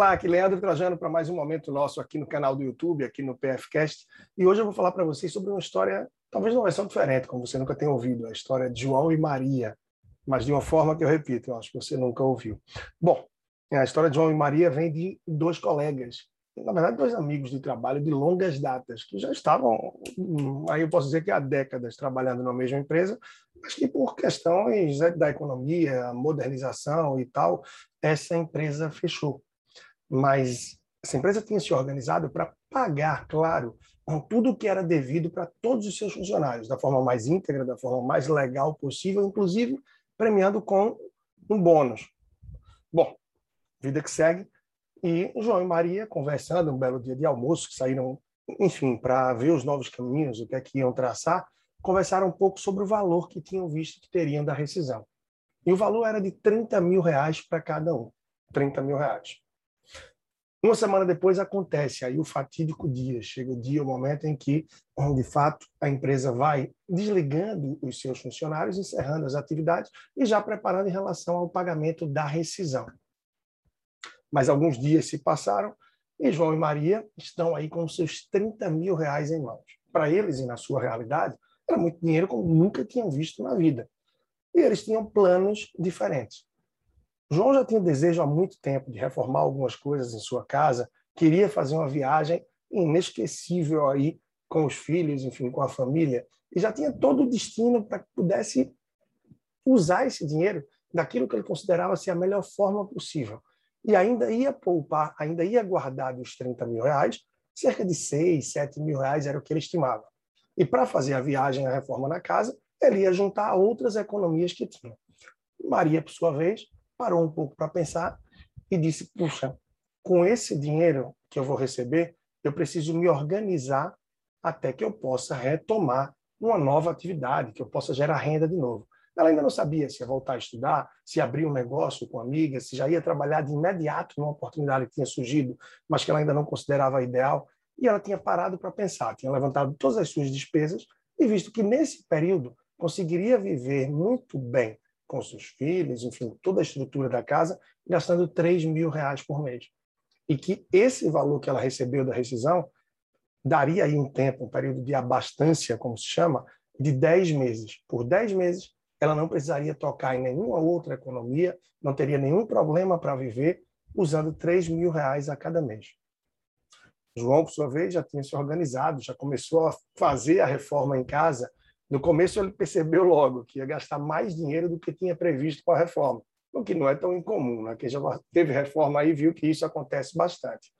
Olá, aqui Leandro Trajano para mais um momento nosso aqui no canal do YouTube, aqui no PFcast. E hoje eu vou falar para vocês sobre uma história, talvez uma versão diferente, como você nunca tenha ouvido, a história de João e Maria, mas de uma forma que eu repito, eu acho que você nunca ouviu. Bom, a história de João e Maria vem de dois colegas, na verdade dois amigos de trabalho de longas datas, que já estavam, aí eu posso dizer que há décadas trabalhando na mesma empresa, mas que por questões da economia, modernização e tal, essa empresa fechou mas essa empresa tinha se organizado para pagar, claro, tudo o que era devido para todos os seus funcionários, da forma mais íntegra, da forma mais legal possível, inclusive premiando com um bônus. Bom, vida que segue. E João e Maria, conversando um belo dia de almoço, que saíram, enfim, para ver os novos caminhos, o que é que iam traçar, conversaram um pouco sobre o valor que tinham visto que teriam da rescisão. E o valor era de 30 mil reais para cada um. 30 mil reais. Uma semana depois acontece aí o fatídico dia, chega o dia, o momento em que, de fato, a empresa vai desligando os seus funcionários, encerrando as atividades e já preparando em relação ao pagamento da rescisão. Mas alguns dias se passaram e João e Maria estão aí com seus 30 mil reais em mãos. Para eles e na sua realidade, era muito dinheiro como nunca tinham visto na vida. E eles tinham planos diferentes. João já tinha desejo há muito tempo de reformar algumas coisas em sua casa, queria fazer uma viagem inesquecível aí com os filhos, enfim, com a família, e já tinha todo o destino para que pudesse usar esse dinheiro daquilo que ele considerava ser a melhor forma possível. E ainda ia poupar, ainda ia guardar dos 30 mil reais, cerca de 6, 7 mil reais era o que ele estimava. E para fazer a viagem, a reforma na casa, ele ia juntar outras economias que tinha. Maria, por sua vez, parou um pouco para pensar e disse: puxa, com esse dinheiro que eu vou receber, eu preciso me organizar até que eu possa retomar uma nova atividade, que eu possa gerar renda de novo. Ela ainda não sabia se ia voltar a estudar, se abrir um negócio com amigas, se já ia trabalhar de imediato numa oportunidade que tinha surgido, mas que ela ainda não considerava ideal. E ela tinha parado para pensar, tinha levantado todas as suas despesas e visto que nesse período conseguiria viver muito bem com seus filhos, enfim, toda a estrutura da casa, gastando 3 mil reais por mês. E que esse valor que ela recebeu da rescisão daria aí um tempo, um período de abastância, como se chama, de 10 meses. Por 10 meses, ela não precisaria tocar em nenhuma outra economia, não teria nenhum problema para viver usando 3 mil reais a cada mês. João, por sua vez, já tinha se organizado, já começou a fazer a reforma em casa no começo ele percebeu logo que ia gastar mais dinheiro do que tinha previsto com a reforma, o que não é tão incomum, né? Quem já teve reforma aí viu que isso acontece bastante.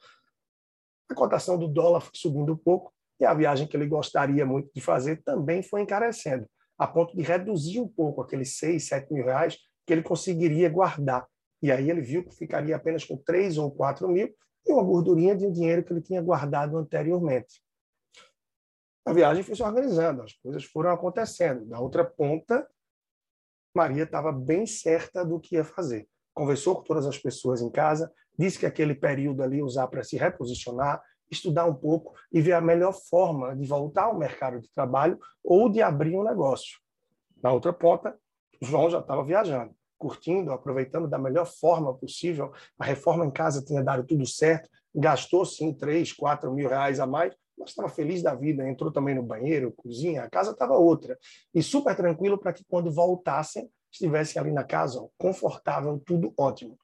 A cotação do dólar foi subindo um pouco e a viagem que ele gostaria muito de fazer também foi encarecendo, a ponto de reduzir um pouco aqueles 6, 7 mil reais que ele conseguiria guardar. E aí ele viu que ficaria apenas com 3 ou 4 mil e uma gordurinha de um dinheiro que ele tinha guardado anteriormente a viagem foi se organizando, as coisas foram acontecendo. Na outra ponta, Maria estava bem certa do que ia fazer. Conversou com todas as pessoas em casa, disse que aquele período ali usar para se reposicionar, estudar um pouco e ver a melhor forma de voltar ao mercado de trabalho ou de abrir um negócio. Na outra ponta, João já estava viajando, curtindo, aproveitando da melhor forma possível. A reforma em casa tinha dado tudo certo, gastou sim 3, 4 mil reais a mais, mas estava feliz da vida, entrou também no banheiro, cozinha, a casa estava outra. E super tranquilo para que quando voltassem, estivessem ali na casa, confortável, tudo ótimo.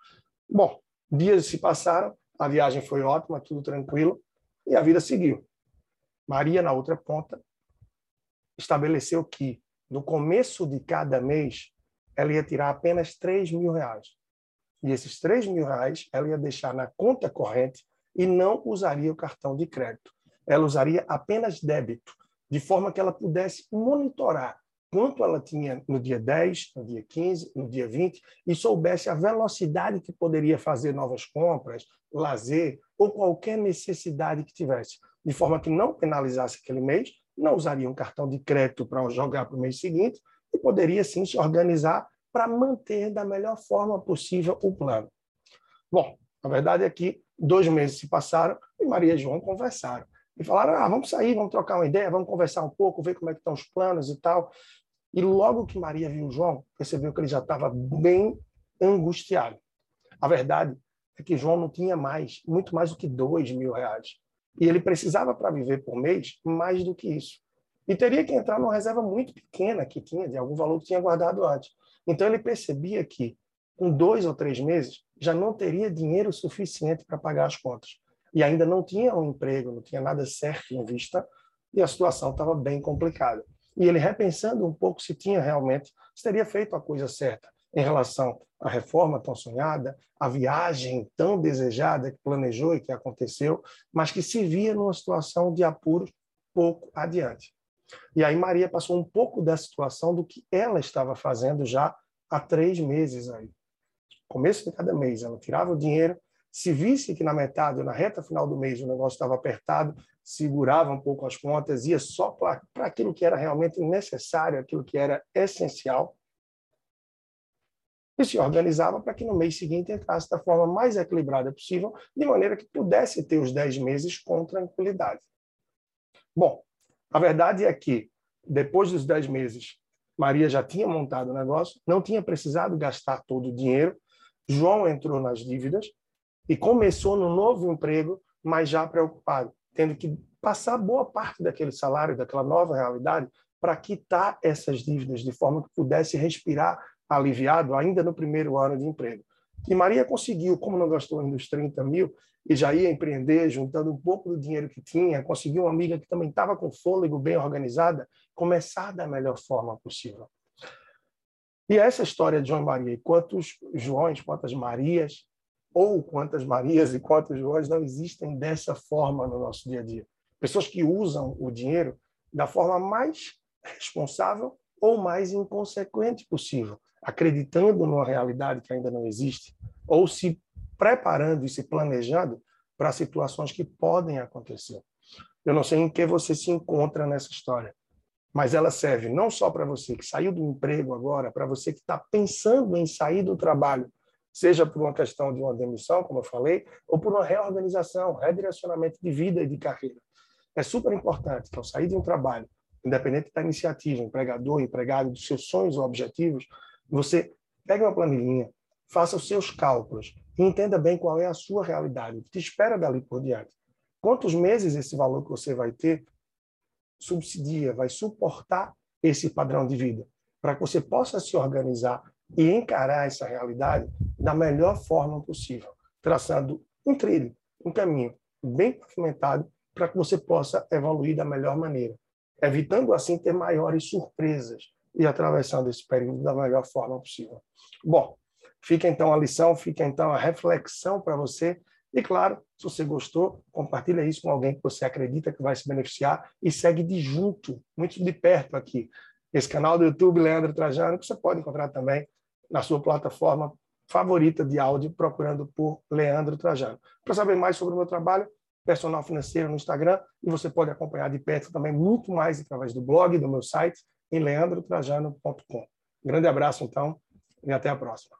Bom, dias se passaram, a viagem foi ótima, tudo tranquilo, e a vida seguiu. Maria, na outra ponta, estabeleceu que no começo de cada mês ela ia tirar apenas 3 mil reais. E esses 3 mil reais ela ia deixar na conta corrente e não usaria o cartão de crédito ela usaria apenas débito, de forma que ela pudesse monitorar quanto ela tinha no dia 10, no dia 15, no dia 20, e soubesse a velocidade que poderia fazer novas compras, lazer ou qualquer necessidade que tivesse, de forma que não penalizasse aquele mês, não usaria um cartão de crédito para jogar para o mês seguinte e poderia sim se organizar para manter da melhor forma possível o plano. Bom, a verdade é que dois meses se passaram e Maria e João conversaram e falaram: ah, vamos sair, vamos trocar uma ideia, vamos conversar um pouco, ver como é que estão os planos e tal. E logo que Maria viu João, percebeu que ele já estava bem angustiado. A verdade é que João não tinha mais, muito mais do que dois mil reais. E ele precisava para viver por mês mais do que isso. E teria que entrar numa reserva muito pequena que tinha, de algum valor que tinha guardado antes. Então ele percebia que, com dois ou três meses, já não teria dinheiro suficiente para pagar as contas. E ainda não tinha um emprego, não tinha nada certo em vista, e a situação estava bem complicada. E ele, repensando um pouco se tinha realmente, se teria feito a coisa certa em relação à reforma tão sonhada, à viagem tão desejada que planejou e que aconteceu, mas que se via numa situação de apuro pouco adiante. E aí Maria passou um pouco da situação do que ela estava fazendo já há três meses aí. Começo de cada mês, ela tirava o dinheiro, se visse que na metade ou na reta final do mês o negócio estava apertado, segurava um pouco as contas, ia só para aquilo que era realmente necessário, aquilo que era essencial, e se organizava para que no mês seguinte entrasse da forma mais equilibrada possível, de maneira que pudesse ter os 10 meses com tranquilidade. Bom, a verdade é que, depois dos 10 meses, Maria já tinha montado o negócio, não tinha precisado gastar todo o dinheiro, João entrou nas dívidas e começou no novo emprego, mas já preocupado, tendo que passar boa parte daquele salário, daquela nova realidade, para quitar essas dívidas de forma que pudesse respirar aliviado ainda no primeiro ano de emprego. E Maria conseguiu, como não gastou ainda os 30 mil, e já ia empreender, juntando um pouco do dinheiro que tinha, conseguiu uma amiga que também estava com fôlego, bem organizada, começar da melhor forma possível. E essa história de João e Maria, e quantos Joões, quantas Marias, ou quantas Marias e quantos Joões não existem dessa forma no nosso dia a dia. Pessoas que usam o dinheiro da forma mais responsável ou mais inconsequente possível, acreditando numa realidade que ainda não existe, ou se preparando e se planejando para situações que podem acontecer. Eu não sei em que você se encontra nessa história, mas ela serve não só para você que saiu do emprego agora, para você que está pensando em sair do trabalho, seja por uma questão de uma demissão, como eu falei, ou por uma reorganização, redirecionamento de vida e de carreira. É super importante que ao sair de um trabalho, independente da iniciativa, empregador, empregado, dos seus sonhos ou objetivos, você pegue uma planilhinha, faça os seus cálculos e entenda bem qual é a sua realidade, o que te espera dali por diante. Quantos meses esse valor que você vai ter subsidia, vai suportar esse padrão de vida, para que você possa se organizar e encarar essa realidade da melhor forma possível, traçando um trilho, um caminho bem pavimentado para que você possa evoluir da melhor maneira, evitando assim ter maiores surpresas e atravessando esse período da melhor forma possível. Bom, Fica então a lição, fica então a reflexão para você. E claro, se você gostou, compartilha isso com alguém que você acredita que vai se beneficiar e segue de junto, muito de perto aqui. Esse canal do YouTube, Leandro Trajano, que você pode encontrar também na sua plataforma favorita de áudio, procurando por Leandro Trajano. Para saber mais sobre o meu trabalho, personal financeiro no Instagram, e você pode acompanhar de perto também muito mais através do blog, do meu site, em leandrotrajano.com. Grande abraço, então, e até a próxima.